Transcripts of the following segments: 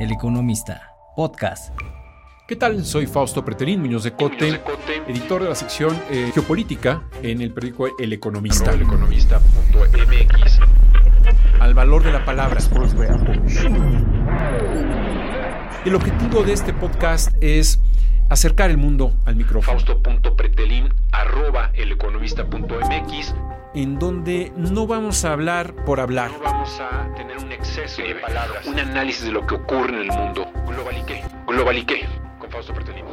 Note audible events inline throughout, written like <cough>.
El Economista, podcast. ¿Qué tal? Soy Fausto Preterín Muñoz de Cote, editor de la sección eh, Geopolítica en el periódico El Economista. Economista.mx. Al valor de la palabra. El objetivo de este podcast es acercar el mundo al micrófono. Fausto.pretelín arroba eleconomista.mx en donde no vamos a hablar por hablar. No vamos a tener un exceso de palabras. Un análisis de lo que ocurre en el mundo. Globalique. Globalique. Con Fausto Pretelín.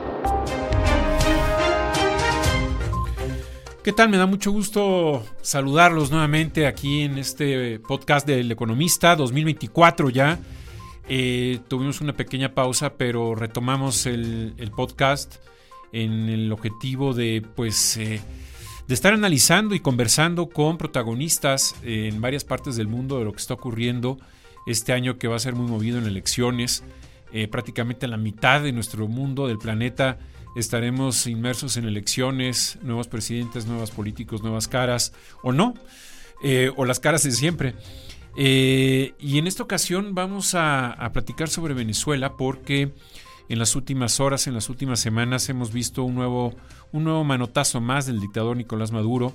¿Qué tal? Me da mucho gusto saludarlos nuevamente aquí en este podcast del Economista 2024 ya. Eh, tuvimos una pequeña pausa, pero retomamos el, el podcast en el objetivo de, pues, eh, de estar analizando y conversando con protagonistas en varias partes del mundo de lo que está ocurriendo este año que va a ser muy movido en elecciones. Eh, prácticamente la mitad de nuestro mundo, del planeta, estaremos inmersos en elecciones, nuevos presidentes, nuevos políticos, nuevas caras, o no, o las caras de siempre. Eh, y en esta ocasión vamos a, platicar sobre Venezuela porque en las últimas horas, en las últimas semanas hemos visto un nuevo, un nuevo manotazo más del dictador Nicolás Maduro.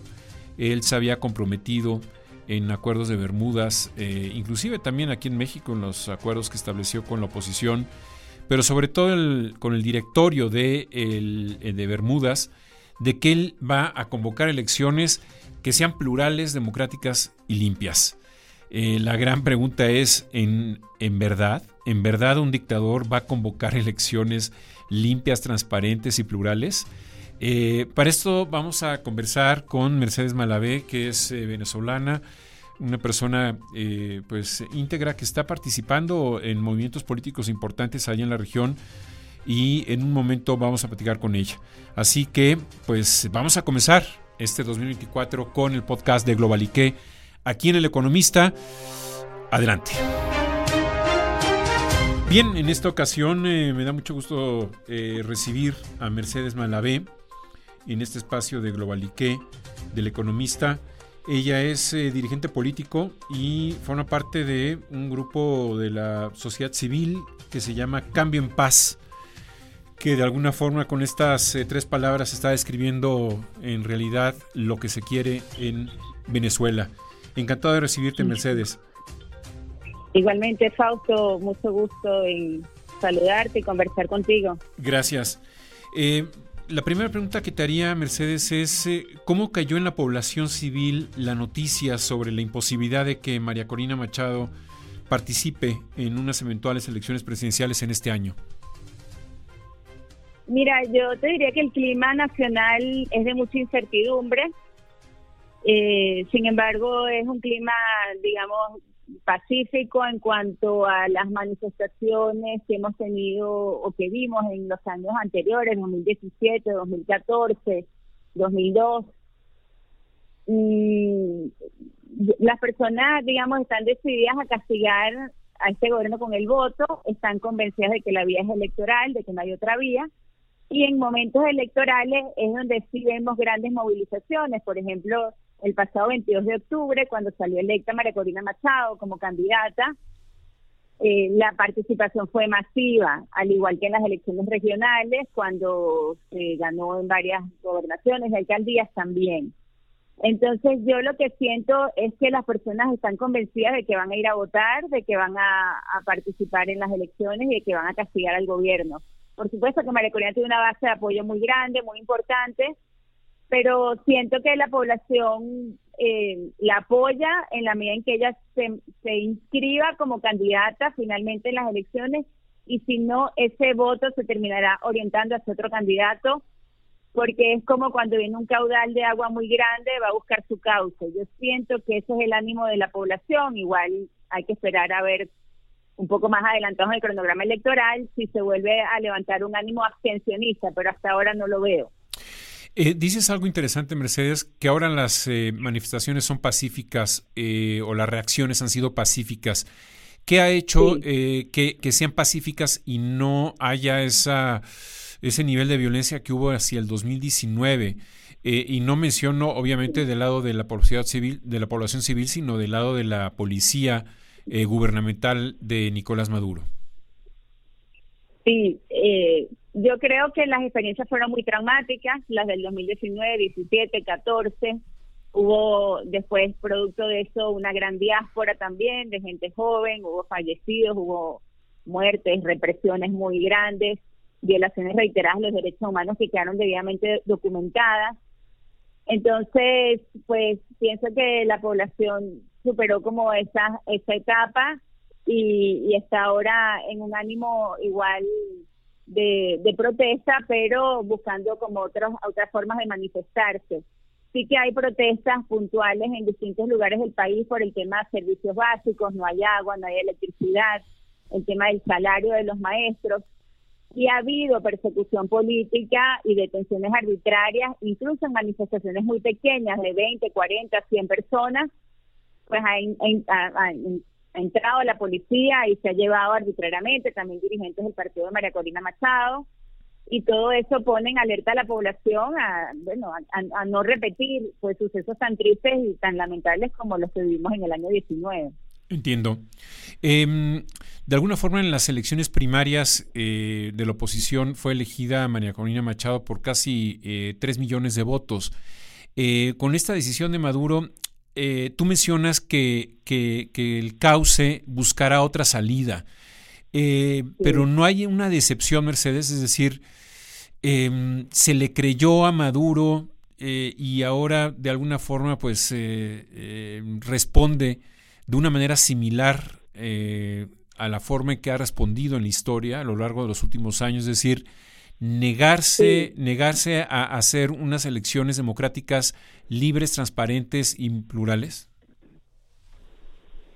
Él se había comprometido en acuerdos de Bermudas, eh, inclusive también aquí en México en los acuerdos que estableció con la oposición, pero sobre todo con el directorio de, de Bermudas, de que él va a convocar elecciones que sean plurales, democráticas y limpias. Eh, la gran pregunta es, ¿en, ¿en verdad? ¿En verdad un dictador va a convocar <laughs> elecciones limpias, transparentes y plurales? Eh, para esto vamos a conversar con Mercedes Malavé, que es eh, venezolana, una persona pues íntegra que está participando en movimientos políticos importantes allá en la región y en un momento vamos a platicar con ella. Así que pues vamos a comenzar este 2024 con el podcast de Globalique aquí en El Economista. Adelante. Bien, en esta ocasión eh, me da mucho gusto eh, recibir a Mercedes Malavé en este espacio de Globalique del Economista. Ella es eh, dirigente político y forma parte de un grupo de la sociedad civil que se llama Cambio en Paz, que de alguna forma con estas tres palabras está describiendo en realidad lo que se quiere en Venezuela. Encantado de recibirte, Mercedes. Igualmente, Fausto, mucho gusto en saludarte y conversar contigo. Gracias. Eh, la primera pregunta que te haría, Mercedes, es eh, ¿cómo cayó en la población civil la noticia sobre la imposibilidad de que María Corina Machado participe en unas eventuales elecciones presidenciales en este año? Mira, yo te diría que el clima nacional es de mucha incertidumbre. Eh, sin embargo, es un clima, digamos, pacífico en cuanto a las manifestaciones que hemos tenido o que vimos en los años anteriores, 2017, 2014, 2002. Y las personas, digamos, están decididas a castigar a este gobierno con el voto, están convencidas de que la vía es electoral, de que no hay otra vía, y en momentos electorales es donde sí vemos grandes movilizaciones, por ejemplo, el pasado 22 de octubre, cuando salió electa María Corina Machado como candidata, eh, la participación fue masiva, al igual que en las elecciones regionales, cuando se ganó en varias gobernaciones y alcaldías también. Entonces yo lo que siento es que las personas están convencidas de que van a ir a votar, de que van a, a participar en las elecciones y de que van a castigar al gobierno. Por supuesto que María Corina tiene una base de apoyo muy grande, muy importante, pero siento que la población eh, la apoya en la medida en que ella se, se inscriba como candidata finalmente en las elecciones y si no, ese voto se terminará orientando hacia otro candidato porque es como cuando viene un caudal de agua muy grande, va a buscar su cauce. Yo siento que ese es el ánimo de la población, igual hay que esperar a ver un poco más adelantado en el cronograma electoral si se vuelve a levantar un ánimo abstencionista, pero hasta ahora no lo veo. Eh, dices algo interesante, Mercedes, que ahora las eh, manifestaciones son pacíficas eh, o las reacciones han sido pacíficas. ¿Qué ha hecho que, que, sean pacíficas y no haya esa, ese nivel de violencia que hubo hacia el 2019? y no menciono, obviamente, del lado de la población civil, de la población civil, sino del lado de la policía gubernamental de Nicolás Maduro. Sí, eh, yo creo que las experiencias fueron muy traumáticas, las del 2019, 17, 14. Hubo después, producto de eso, una gran diáspora también de gente joven, hubo fallecidos, hubo muertes, represiones muy grandes, violaciones reiteradas de los derechos humanos que quedaron debidamente documentadas. Entonces, pues pienso que la población superó como esa, esa etapa y, está ahora en un ánimo igual de, protesta, pero buscando como otros, otras formas de manifestarse. Sí que hay protestas puntuales en distintos lugares del país por el tema de servicios básicos, no hay agua, no hay electricidad, el tema del salario de los maestros, y ha habido persecución política y detenciones arbitrarias, incluso en manifestaciones muy pequeñas de 20, 40, 100 personas, pues ha, entrado la policía y se ha llevado arbitrariamente también dirigentes del partido de María Corina Machado y todo eso pone en alerta a la población a bueno a, no repetir pues sucesos tan tristes y tan lamentables como los que vivimos en el año 19. Entiendo. Em, de alguna forma en las elecciones primarias eh, de la oposición fue elegida María Corina Machado por casi eh, 3 millones de votos. Eh, con esta decisión de Maduro, eh, tú mencionas que, que, el cauce buscará otra salida, eh, pero no hay una decepción, Mercedes, es decir, em, se le creyó a Maduro eh, y ahora de alguna forma pues em, responde de una manera similar a la forma en que ha respondido en la historia a lo largo de los últimos años, es decir, negarse, negarse a hacer unas elecciones democráticas libres, transparentes y plurales?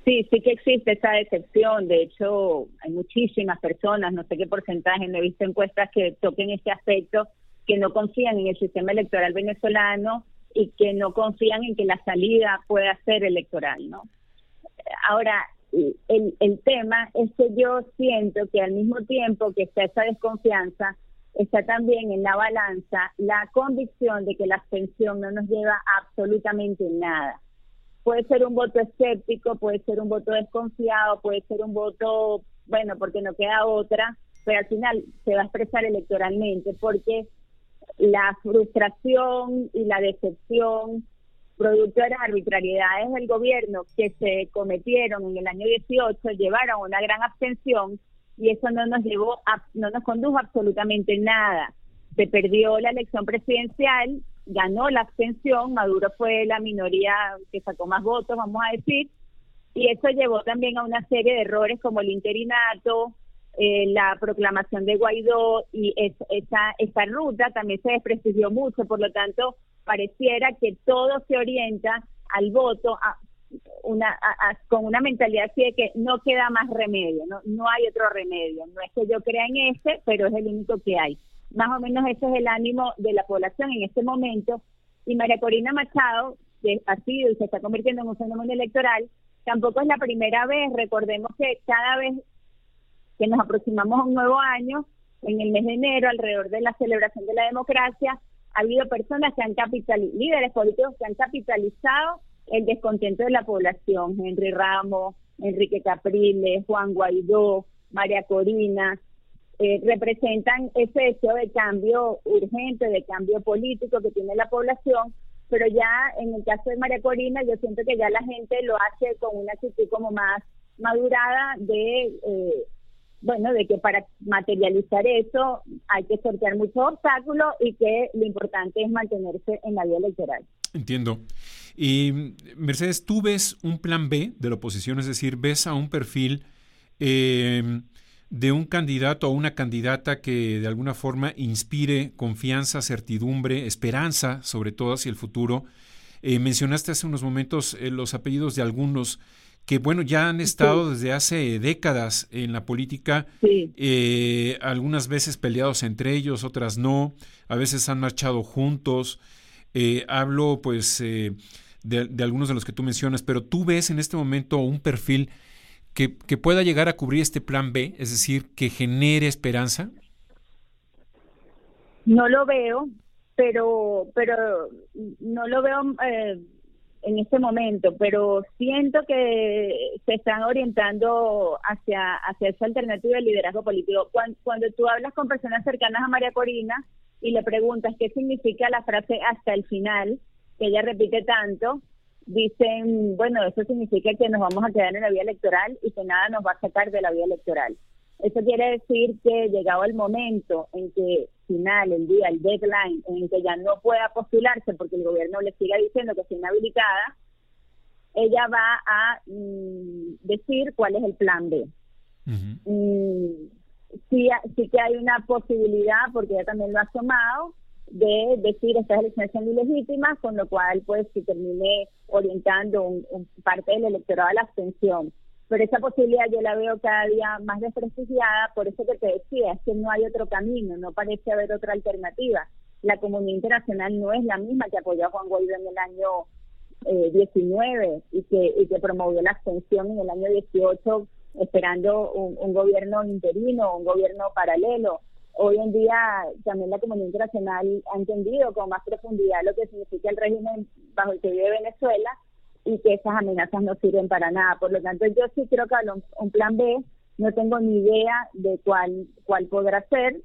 Sí, sí que existe esa decepción. De hecho, hay muchísimas personas, no sé qué porcentaje, no he visto encuestas que toquen este aspecto, que no confían en el sistema electoral venezolano y que no confían en que la salida pueda ser electoral, ¿no? Ahora, el, el tema es que yo siento que al mismo tiempo que está esa desconfianza, está también en la balanza la convicción de que la abstención no nos lleva absolutamente nada. Puede ser un voto escéptico, puede ser un voto desconfiado, puede ser un voto, bueno, porque no queda otra, pero al final se va a expresar electoralmente porque la frustración y la decepción producto de las arbitrariedades del gobierno que se cometieron en el año 18 llevaron a una gran abstención y eso no nos llevó, a, no nos condujo absolutamente nada. Se perdió la elección presidencial, ganó la abstención, Maduro fue la minoría que sacó más votos, vamos a decir, y eso llevó también a una serie de errores como el interinato, eh, la proclamación de Guaidó y esa, esa ruta también se desprestigió mucho, por lo tanto pareciera que todo se orienta al voto, a, una con una mentalidad así de que no queda más remedio, no no hay otro remedio, no es que yo crea en ese, pero es el único que hay. Más o menos ese es el ánimo de la población en este momento. Y María Corina Machado, que ha sido y se está convirtiendo en un fenómeno electoral, tampoco es la primera vez, recordemos que cada vez que nos aproximamos a un nuevo año, en el mes de enero, alrededor de la celebración de la democracia, ha habido personas que han capitalizado, líderes políticos que han capitalizado el descontento de la población, Henry Ramos, Enrique Capriles, Juan Guaidó, María Corina, eh, representan ese deseo de cambio urgente, de cambio político que tiene la población, pero ya en el caso de María Corina yo siento que ya la gente lo hace con una actitud como más madurada de, eh, bueno, de que para materializar eso hay que sortear muchos obstáculos y que lo importante es mantenerse en la vía electoral. Entiendo. Y Mercedes, ¿tú ves un plan B de la oposición? Es decir, ¿ves a un perfil em, de un candidato o una candidata que de alguna forma inspire confianza, certidumbre, esperanza, sobre todo hacia el futuro? Eh, mencionaste hace unos momentos eh, los apellidos de algunos que, bueno, ya han estado desde hace décadas en la política, eh, algunas veces peleados entre ellos, otras no, a veces han marchado juntos. hablo, pues, de, algunos de los que tú mencionas, pero tú ves en este momento un perfil que, que pueda llegar a cubrir este plan B, es decir, que genere esperanza? No lo veo, pero pero no lo veo eh, en este momento, pero siento que se están orientando hacia, hacia esa alternativa de liderazgo político. Cuando, cuando tú hablas con personas cercanas a María Corina y le preguntas qué significa la frase hasta el final, que ella repite tanto, dicen, bueno, eso significa que nos vamos a quedar en la vía electoral y que nada nos va a sacar de la vía electoral. Eso quiere decir que llegado el momento en que final, el día, el deadline, en que ya no pueda postularse porque el gobierno le siga diciendo que está inhabilitada, ella va a mm, decir cuál es el plan B. Mm, sí, sí que hay una posibilidad, porque ella también lo ha tomado, de decir estas elecciones son ilegítimas, con lo cual pues se termine orientando un, parte del electorado a la abstención. Pero esa posibilidad yo la veo cada día más desprestigiada, por eso que te decía, es que no hay otro camino, no parece haber otra alternativa. La comunidad internacional no es la misma que apoyó a Juan Guaidó en el año eh, 19 y que, y que promovió la abstención en el año 18 esperando un, un gobierno interino, un gobierno paralelo hoy en día también la comunidad internacional ha entendido con más profundidad lo que significa el régimen bajo el que vive Venezuela y que esas amenazas no sirven para nada. Por lo tanto, yo sí creo que un, un plan B, no tengo ni idea de cuál, cuál podrá ser.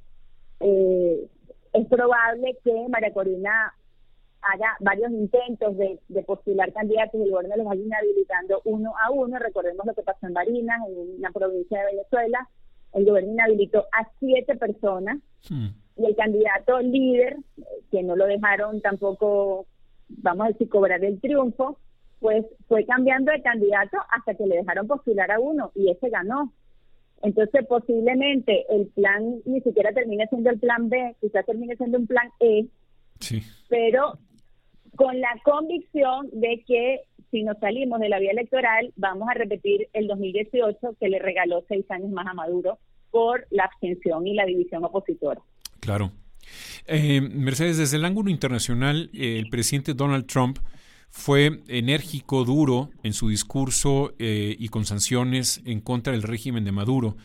Eh, es probable que María Corina haga varios intentos de, postular candidatos y el gobierno los vaya inhabilitando uno a uno. Recordemos lo que pasó en Barinas, en una provincia de Venezuela, el gobierno inhabilitó a siete personas y el candidato líder, que no lo dejaron tampoco, vamos a decir, cobrar el triunfo, pues fue cambiando de candidato hasta que le dejaron postular a uno y ese ganó. Entonces, posiblemente el plan ni siquiera termine siendo el plan B, quizás termine siendo un plan E, sí. pero con la convicción de que si nos salimos de la vía electoral, vamos a repetir el 2018 que le regaló seis años más a Maduro por la abstención y la división opositora. Claro. Eh, Mercedes, desde el ángulo internacional, el presidente Donald Trump fue enérgico, duro en su discurso eh, y con sanciones en contra del régimen de Maduro.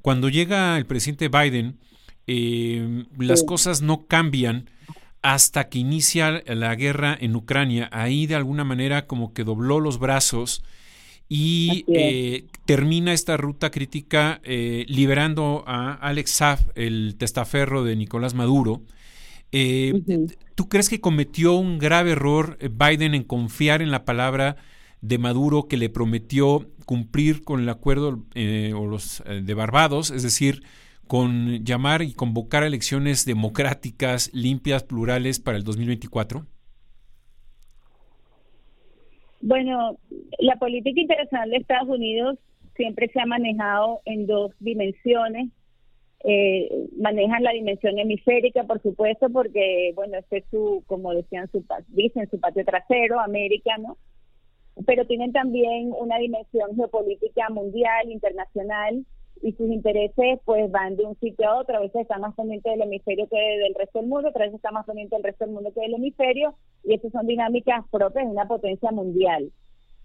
Cuando llega el presidente Biden, eh, las cosas no cambian hasta que inicia la guerra en Ucrania. Ahí de alguna manera como que dobló los brazos y eh, termina esta ruta crítica eh, liberando a Alex Saab, el testaferro de Nicolás Maduro. Eh, ¿Tú crees que cometió un grave error Biden en confiar en la palabra de Maduro que le prometió cumplir con el acuerdo o los de Barbados, es decir, con llamar y convocar elecciones democráticas, limpias, plurales para el 2024? Bueno, la política internacional de Estados Unidos siempre se ha manejado en dos dimensiones. Eh, manejan la dimensión hemisférica, por supuesto, porque, bueno, este es su, como decían, su, dicen, su patio trasero, América, ¿no? Pero tienen también una dimensión geopolítica mundial, internacional, y sus intereses pues van de un sitio a otro, a veces están más pendientes del hemisferio que del resto del mundo, otras veces están más pendientes del resto del mundo que del hemisferio, y estas son dinámicas propias de una potencia mundial.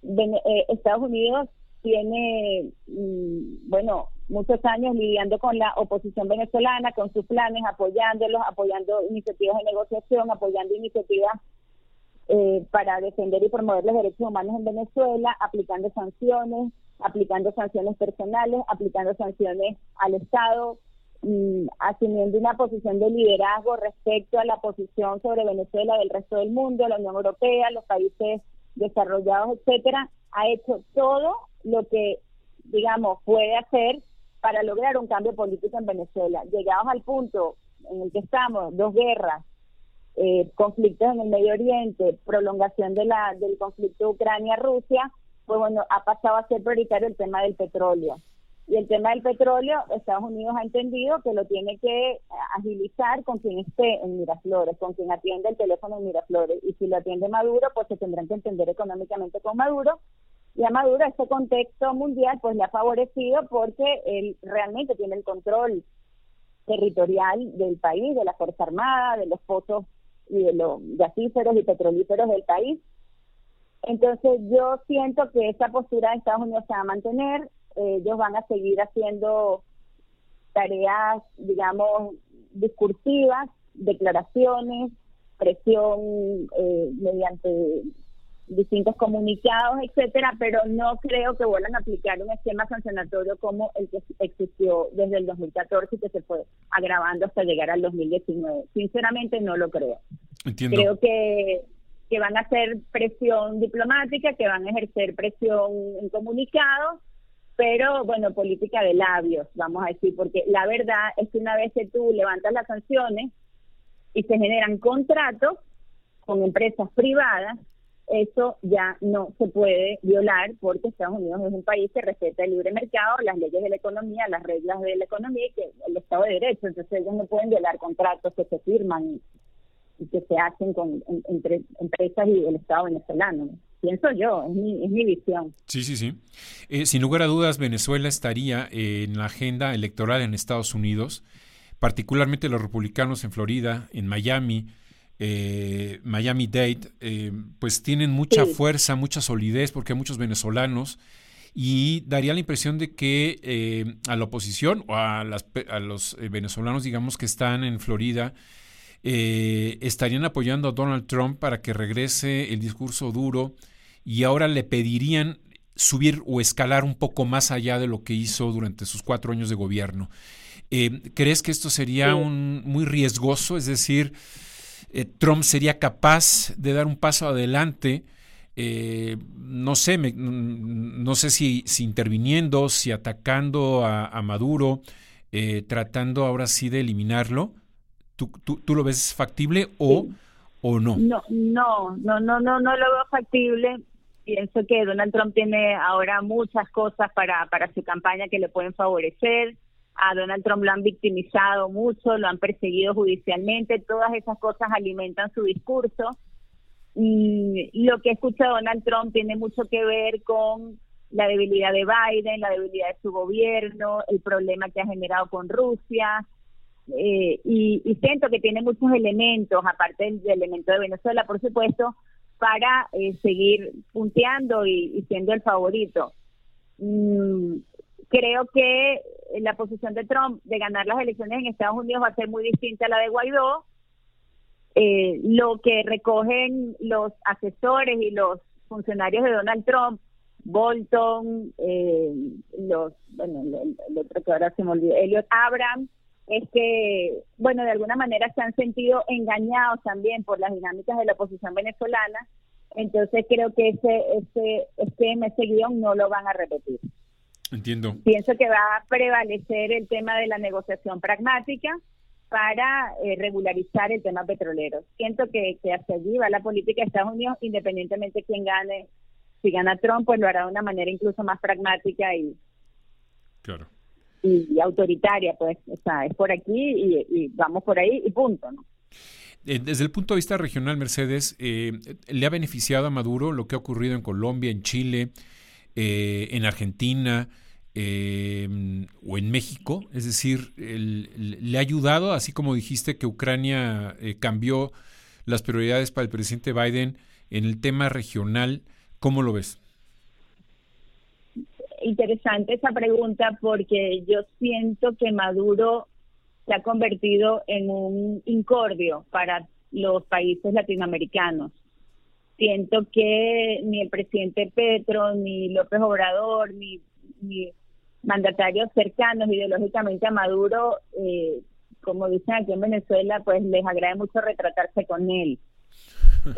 Eh, Estados Unidos tiene, mm, bueno, muchos años lidiando con la oposición venezolana, con sus planes, apoyándolos, apoyando iniciativas de negociación, apoyando iniciativas eh, para defender y promover los derechos humanos en Venezuela, aplicando sanciones, aplicando sanciones personales, aplicando sanciones al Estado, asumiendo una posición de liderazgo respecto a la posición sobre Venezuela del resto del mundo, la Unión Europea, los países desarrollados, etcétera, ha hecho todo lo que, digamos, puede hacer para lograr un cambio político en Venezuela. Llegados al punto en el que estamos, dos guerras, eh, conflictos en el Medio Oriente, prolongación de la, del conflicto Ucrania-Rusia, pues bueno, ha pasado a ser prioritario el tema del petróleo. Y el tema del petróleo, Estados Unidos ha entendido que lo tiene que agilizar con quien esté en Miraflores, con quien atiende el teléfono en Miraflores. Y si lo atiende Maduro, pues se tendrán que entender económicamente con Maduro. Y a Maduro este contexto mundial pues le ha favorecido porque él realmente tiene el control territorial del país, de la Fuerza Armada, de los pozos y de los gasíferos y petrolíferos del país. Entonces yo siento que esa postura de Estados Unidos se va a mantener, ellos van a seguir haciendo tareas, digamos, discursivas, declaraciones, presión eh, mediante distintos comunicados, etcétera, pero no creo que vuelvan a aplicar un esquema sancionatorio como el que existió desde el 2014 y que se fue agravando hasta llegar al 2019. Sinceramente no lo creo. Entiendo. Creo que que van a hacer presión diplomática, que van a ejercer presión en comunicados, pero bueno, política de labios, vamos a decir, porque la verdad es que una vez que tú levantas las sanciones y se generan contratos con empresas privadas, eso ya no se puede violar porque Estados Unidos es un país que respeta el libre mercado, las leyes de la economía, las reglas de la economía y que el Estado de Derecho. Entonces ellos no pueden violar contratos que se firman y que se hacen con entre empresas y el Estado venezolano. Pienso yo, es mi, es mi visión. Sí, sí, sí. Eh, sin lugar a dudas, Venezuela estaría en la agenda electoral en Estados Unidos, particularmente los republicanos en Florida, en Miami, eh, Miami Dade, eh, pues tienen mucha fuerza, mucha solidez, porque hay muchos venezolanos y daría la impresión de que a la oposición o a, las, a los venezolanos, digamos, que están en Florida, eh, estarían apoyando a Donald Trump para que regrese el discurso duro y ahora le pedirían subir o escalar un poco más allá de lo que hizo durante sus cuatro años de gobierno. Eh, ¿Crees que esto sería un, muy riesgoso? Es decir, eh, Trump sería capaz de dar un paso adelante, no sé, no sé si, si, interviniendo, si atacando a, a Maduro, tratando ahora sí de eliminarlo. ¿Tú, tú, lo ves factible o, o no? No, no, no, no, no, no lo veo factible. Pienso que Donald Trump tiene ahora muchas cosas para, para su campaña que le pueden favorecer. A Donald Trump lo han victimizado mucho, lo han perseguido judicialmente. Todas esas cosas alimentan su discurso. Y lo que escucha Donald Trump tiene mucho que ver con la debilidad de Biden, la debilidad de su gobierno, el problema que ha generado con Rusia, eh, y, siento que tiene muchos elementos, aparte del, elemento de Venezuela, por supuesto, para eh, seguir punteando y, siendo el favorito. Mm, creo que la posición de Trump de ganar las elecciones en Estados Unidos va a ser muy distinta a la de Guaidó. Eh, lo que recogen los asesores y los funcionarios de Donald Trump, Bolton, los, bueno, el, otro que ahora se me olvidó, Elliot Abrams, es que, bueno, de alguna manera se han sentido engañados también por las dinámicas de la oposición venezolana. Entonces creo que ese, ese, ese, guion no lo van a repetir. Entiendo. Pienso que va a prevalecer el tema de la negociación pragmática para eh, regularizar el tema petrolero. Siento que, que hacia allí va la política de Estados Unidos, independientemente de quién gane. Si gana Trump, pues lo hará de una manera incluso más pragmática y, claro y, autoritaria, pues, o sea, es por aquí y, vamos por ahí y punto, ¿no? Eh, desde el punto de vista regional, Mercedes, eh, ¿le ha beneficiado a Maduro lo que ha ocurrido en Colombia, en Chile, eh, en Argentina o en México? Es decir, ¿le ha ayudado, así como dijiste que Ucrania cambió las prioridades para el presidente Biden en el tema regional? ¿Cómo lo ves? interesante esa pregunta porque yo siento que Maduro se ha convertido en un incordio para los países latinoamericanos. Siento que ni el presidente Petro, ni López Obrador, ni, mandatarios cercanos ideológicamente a Maduro, eh, como dicen aquí en Venezuela, pues les agrada mucho retratarse con él. <laughs>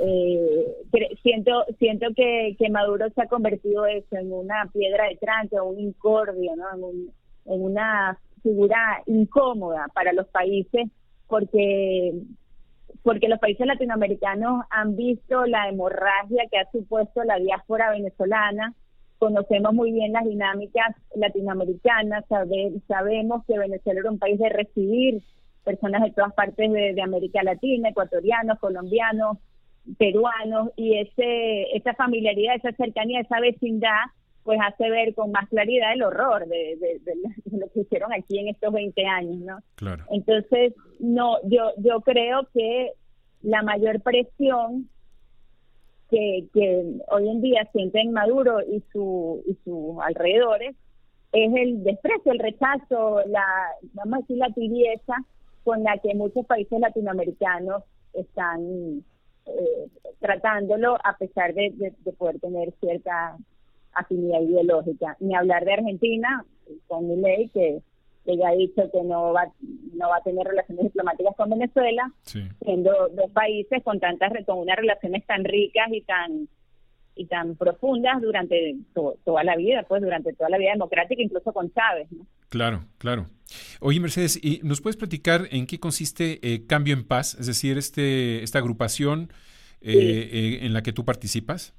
Eh, siento siento que, que Maduro se ha convertido eso en una piedra de trance, un incordio, ¿no? en, una figura incómoda para los países porque porque los países latinoamericanos han visto la hemorragia que ha supuesto la diáspora venezolana, conocemos muy bien las dinámicas latinoamericanas, sabemos que Venezuela era un país de recibir personas de todas partes de, de América Latina, ecuatorianos, colombianos, peruanos y ese esa familiaridad, esa cercanía, esa vecindad, pues hace ver con más claridad el horror de, lo que hicieron aquí en estos 20 años, ¿no? Claro. Entonces, no, yo yo creo que la mayor presión que, que hoy en día sienten Maduro y su y sus alrededores es el desprecio, el rechazo, la vamos a decir la tibieza con la que muchos países latinoamericanos están eh, tratándolo a pesar de, poder tener cierta afinidad ideológica. Ni hablar de Argentina, con mi ley, que, ya ha dicho que no va, no va a tener relaciones diplomáticas con Venezuela, siendo dos países con tantas con unas relaciones tan ricas y tan y tan profundas durante toda la vida, pues durante toda la vida democrática, incluso con Chávez. Claro, claro. Oye, Mercedes, ¿y ¿nos puedes platicar en qué consiste eh, Cambio en Paz? Es decir, este esta agrupación eh, eh, en la que tú participas.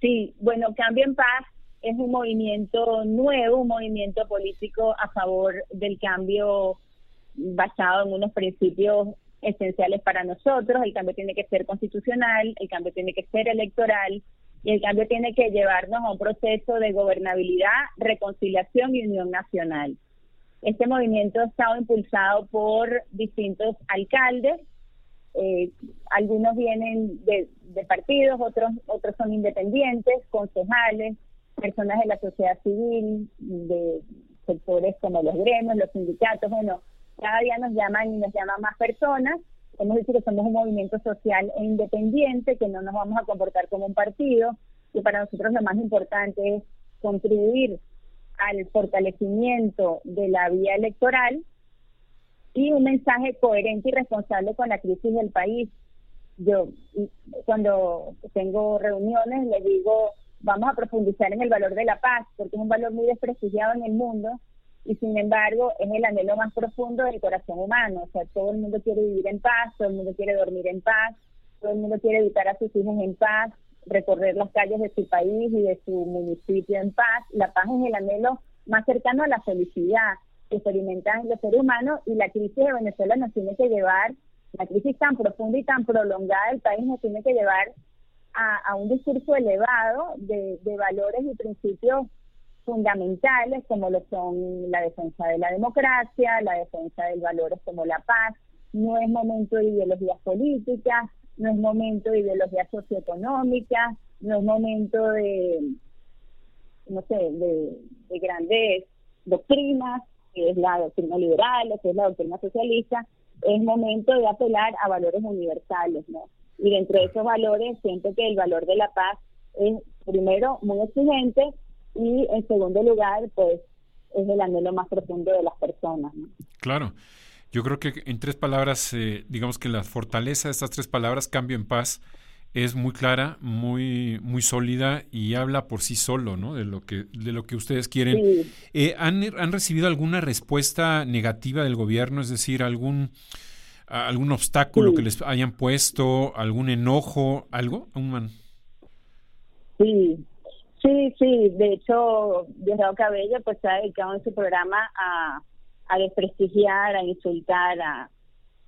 Sí, bueno, Cambio en Paz es un movimiento nuevo, un movimiento político a favor del cambio basado en unos principios esenciales para nosotros. El cambio tiene que ser constitucional, el cambio tiene que ser electoral y el cambio tiene que llevarnos a un proceso de gobernabilidad, reconciliación y unión nacional. Este movimiento ha estado impulsado por distintos alcaldes, eh, algunos vienen de, de, partidos, otros otros son independientes, concejales, personas de la sociedad civil, de sectores como los gremios, los sindicatos, bueno, cada día nos llaman y nos llaman más personas. Hemos dicho que somos un movimiento social e independiente, que no nos vamos a comportar como un partido, y para nosotros lo más importante es contribuir al fortalecimiento de la vía electoral y un mensaje coherente y responsable con la crisis del país. Yo cuando tengo reuniones les digo, vamos a profundizar en el valor de la paz, porque es un valor muy desprestigiado en el mundo y sin embargo es el anhelo más profundo del corazón humano. O sea, todo el mundo quiere vivir en paz, todo el mundo quiere dormir en paz, todo el mundo quiere evitar a sus hijos en paz, recorrer las calles de su país y de su municipio en paz. La paz es el anhelo más cercano a la felicidad experimentan los seres humanos y la crisis de Venezuela nos tiene que llevar, la crisis tan profunda y tan prolongada del país nos tiene que llevar a, un discurso elevado de, de valores y principios fundamentales como lo son la defensa de la democracia, la defensa de valores como la paz. No es momento de ideologías políticas, no es momento de ideologías socioeconómicas, no es momento de, no sé, de, grandes doctrinas, que es la doctrina liberal, que es la doctrina socialista. Es momento de apelar a valores universales, ¿no? Y dentro de esos valores siento que el valor de la paz es, primero, muy exigente, y en segundo lugar, pues es el anhelo más profundo de las personas. Claro. Yo creo que en tres palabras, eh, digamos que la fortaleza de estas tres palabras, cambio en paz, es muy clara, muy muy sólida y habla por sí solo, ¿no? De lo que de lo que ustedes quieren. Eh, ¿han, ¿Han recibido alguna respuesta negativa del gobierno? Es decir, algún algún obstáculo que les hayan puesto, algún enojo, algo, un Sí, Sí, sí, de hecho, Diosdado Cabello pues se ha dedicado en su programa a, a desprestigiar, a insultar a,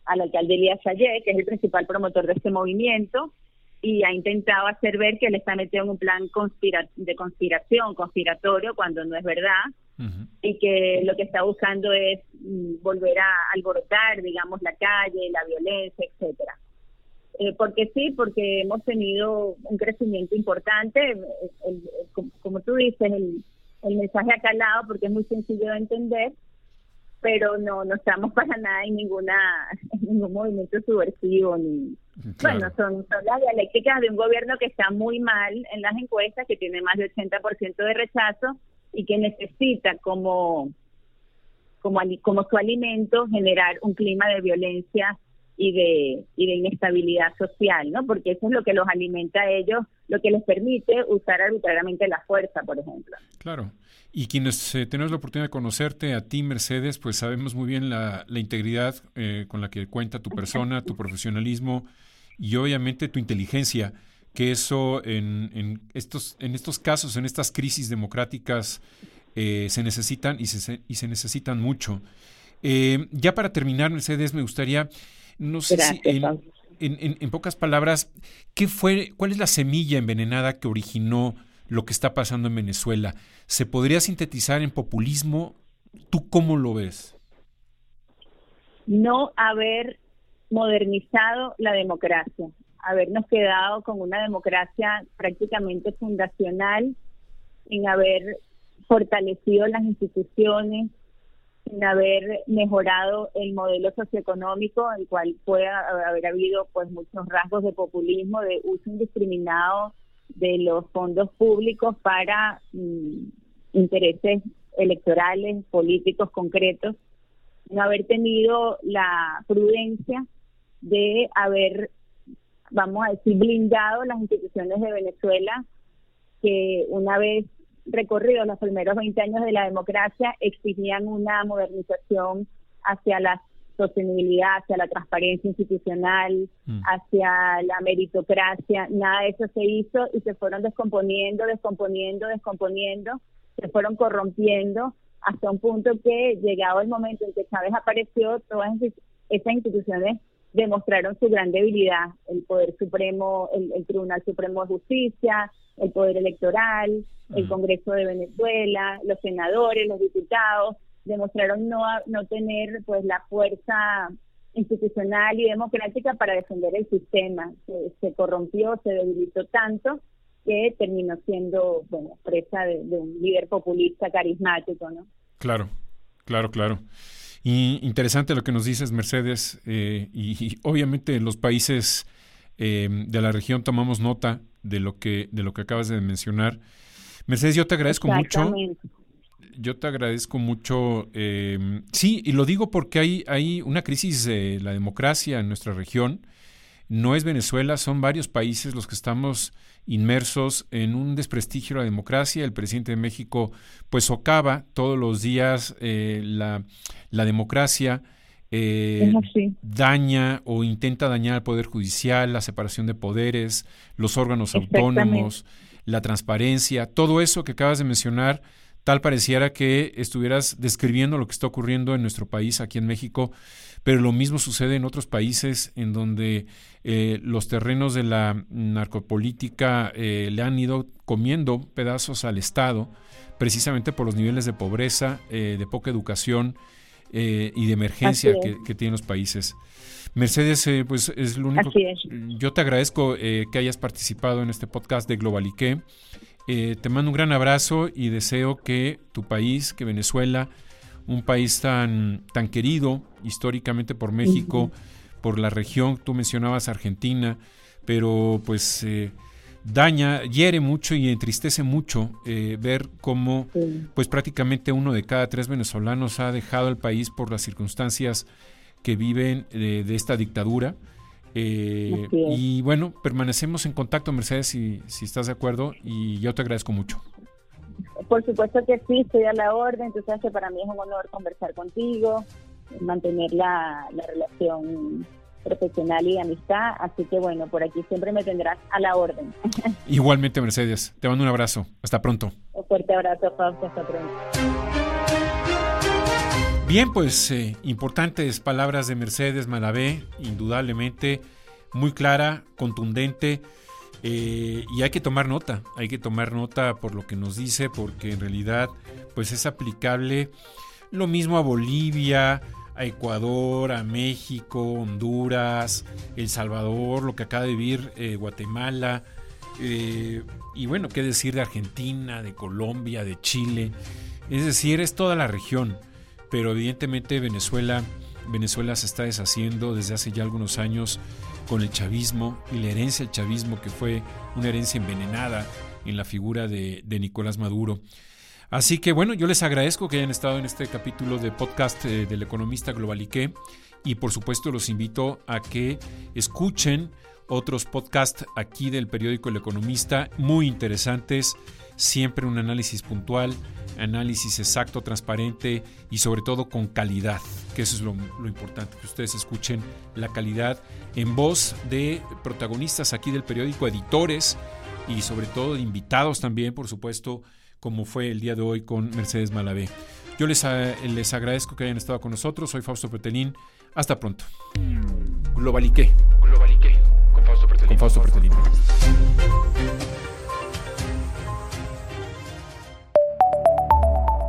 al alcalde Elías Sayé, que es el principal promotor de este movimiento, y ha intentado hacer ver que él está metido en un plan conspira de conspiración, conspiratorio, cuando no es verdad, y que lo que está buscando es mm, volver a alborotar, digamos, la calle, la violencia, etcétera. Eh, porque sí, porque hemos tenido un crecimiento importante, como, tú dices, el, el mensaje ha calado porque es muy sencillo de entender, pero no no estamos <laughs> para nada en ninguna ningún movimiento subversivo ni bueno son, son las dialécticas de un gobierno que está muy mal en las encuestas que tiene más del 80% de rechazo y que necesita como como como su alimento generar un clima de violencia y de, y de inestabilidad social, ¿no? Porque eso es lo que los alimenta a ellos, lo que les permite usar arbitrariamente la fuerza, por ejemplo. Claro. Y quienes eh, tenemos la oportunidad de conocerte, a ti, Mercedes, pues sabemos muy bien la, la integridad eh, con la que cuenta tu persona, tu profesionalismo y obviamente tu inteligencia, que eso en, en, estos, en estos casos, en estas crisis democráticas, eh, se necesitan y se, y se necesitan mucho. ya para terminar, Mercedes, me gustaría no sé si en, pocas palabras, ¿qué fue, cuál es la semilla envenenada que originó lo que está pasando en Venezuela? ¿Se podría sintetizar en populismo? ¿Tú cómo lo ves? No haber modernizado la democracia, habernos quedado con una democracia prácticamente fundacional, en haber fortalecido las instituciones, sin haber mejorado el modelo socioeconómico, el cual puede haber habido pues muchos rasgos de populismo, de uso indiscriminado de los fondos públicos para mm, intereses electorales, políticos concretos, no haber tenido la prudencia de haber, vamos a decir, blindado las instituciones de Venezuela, que una vez recorridos los primeros 20 años de la democracia exigían una modernización hacia la sostenibilidad, hacia la transparencia institucional, mm. hacia la meritocracia. Nada de eso se hizo y se fueron descomponiendo, descomponiendo, descomponiendo, se fueron corrompiendo hasta un punto que llegado el momento en que Chávez apareció, todas esas instituciones demostraron su gran debilidad, el Poder Supremo, el, Tribunal Supremo de Justicia, el Poder Electoral, el Congreso de Venezuela, los senadores, los diputados, demostraron no, no tener pues la fuerza institucional y democrática para defender el sistema. Se, corrompió, se debilitó tanto que terminó siendo, bueno, presa de, de un líder populista carismático, ¿no? Claro, claro, claro. Y interesante lo que nos dices, Mercedes, eh, y, obviamente en los países eh, de la región tomamos nota de lo que de lo que acabas de mencionar. Mercedes, yo te agradezco mucho. Yo te agradezco mucho. Eh, sí, y lo digo porque hay, hay una crisis de la democracia en nuestra región. No es Venezuela, son varios países los que estamos inmersos en un desprestigio de la democracia. El presidente de México pues socava todos los días eh, la, democracia. Eh, daña o intenta dañar al Poder Judicial, la separación de poderes, los órganos autónomos, la transparencia, todo eso que acabas de mencionar, tal pareciera que estuvieras describiendo lo que está ocurriendo en nuestro país, aquí en México, pero lo mismo sucede en otros países en donde eh, los terrenos de la narcopolítica eh, le han ido comiendo pedazos al Estado, precisamente por los niveles de pobreza, eh, de poca educación y de emergencia que, tienen los países. Mercedes, pues es lo único. Yo te agradezco que hayas participado en este podcast de Globalique. Te mando un gran abrazo y deseo que tu país, que Venezuela, un país tan, tan querido históricamente por México, por la región, tú mencionabas Argentina, pero pues eh, daña, hiere mucho y entristece mucho eh, ver cómo pues prácticamente uno de cada tres venezolanos ha dejado el país por las circunstancias que viven eh, de esta dictadura. Y bueno, permanecemos en contacto, Mercedes, si, si estás de acuerdo, y yo te agradezco mucho. Por supuesto que sí, estoy a la orden. Tú sabes que para mí es un honor conversar contigo, mantener la, relación profesional y amistad. Así que bueno, por aquí siempre me tendrás a la orden. Igualmente, Mercedes. Te mando un abrazo. Hasta pronto. Un fuerte abrazo, Fausto. Hasta pronto. Bien, pues eh, importantes palabras de Mercedes Malavé, indudablemente muy clara, contundente eh, y hay que tomar nota, hay que tomar nota por lo que nos dice, porque en realidad pues es aplicable lo mismo a Bolivia, a Ecuador, a México, Honduras, El Salvador, lo que acaba de vivir eh, Guatemala, y bueno, qué decir de Argentina, de Colombia, de Chile, es decir, es toda la región, pero evidentemente Venezuela, Venezuela se está deshaciendo desde hace ya algunos años con el chavismo y la herencia del chavismo que fue una herencia envenenada en la figura de, Nicolás Maduro. Así que bueno, yo les agradezco que hayan estado en este capítulo de podcast eh, del economista Globalique y por supuesto los invito a que escuchen otros podcasts aquí del periódico El Economista muy interesantes siempre un análisis puntual, análisis exacto, transparente y sobre todo con calidad, que eso es lo, importante, que ustedes escuchen la calidad en voz de protagonistas aquí del periódico, editores y sobre todo de invitados también, por supuesto, como fue el día de hoy con Mercedes Malavé. Yo les, les agradezco que hayan estado con nosotros, soy Fausto Pretelín, hasta pronto. Globalique. Globalique, con Fausto Pretelín. Con Fausto Pretelín.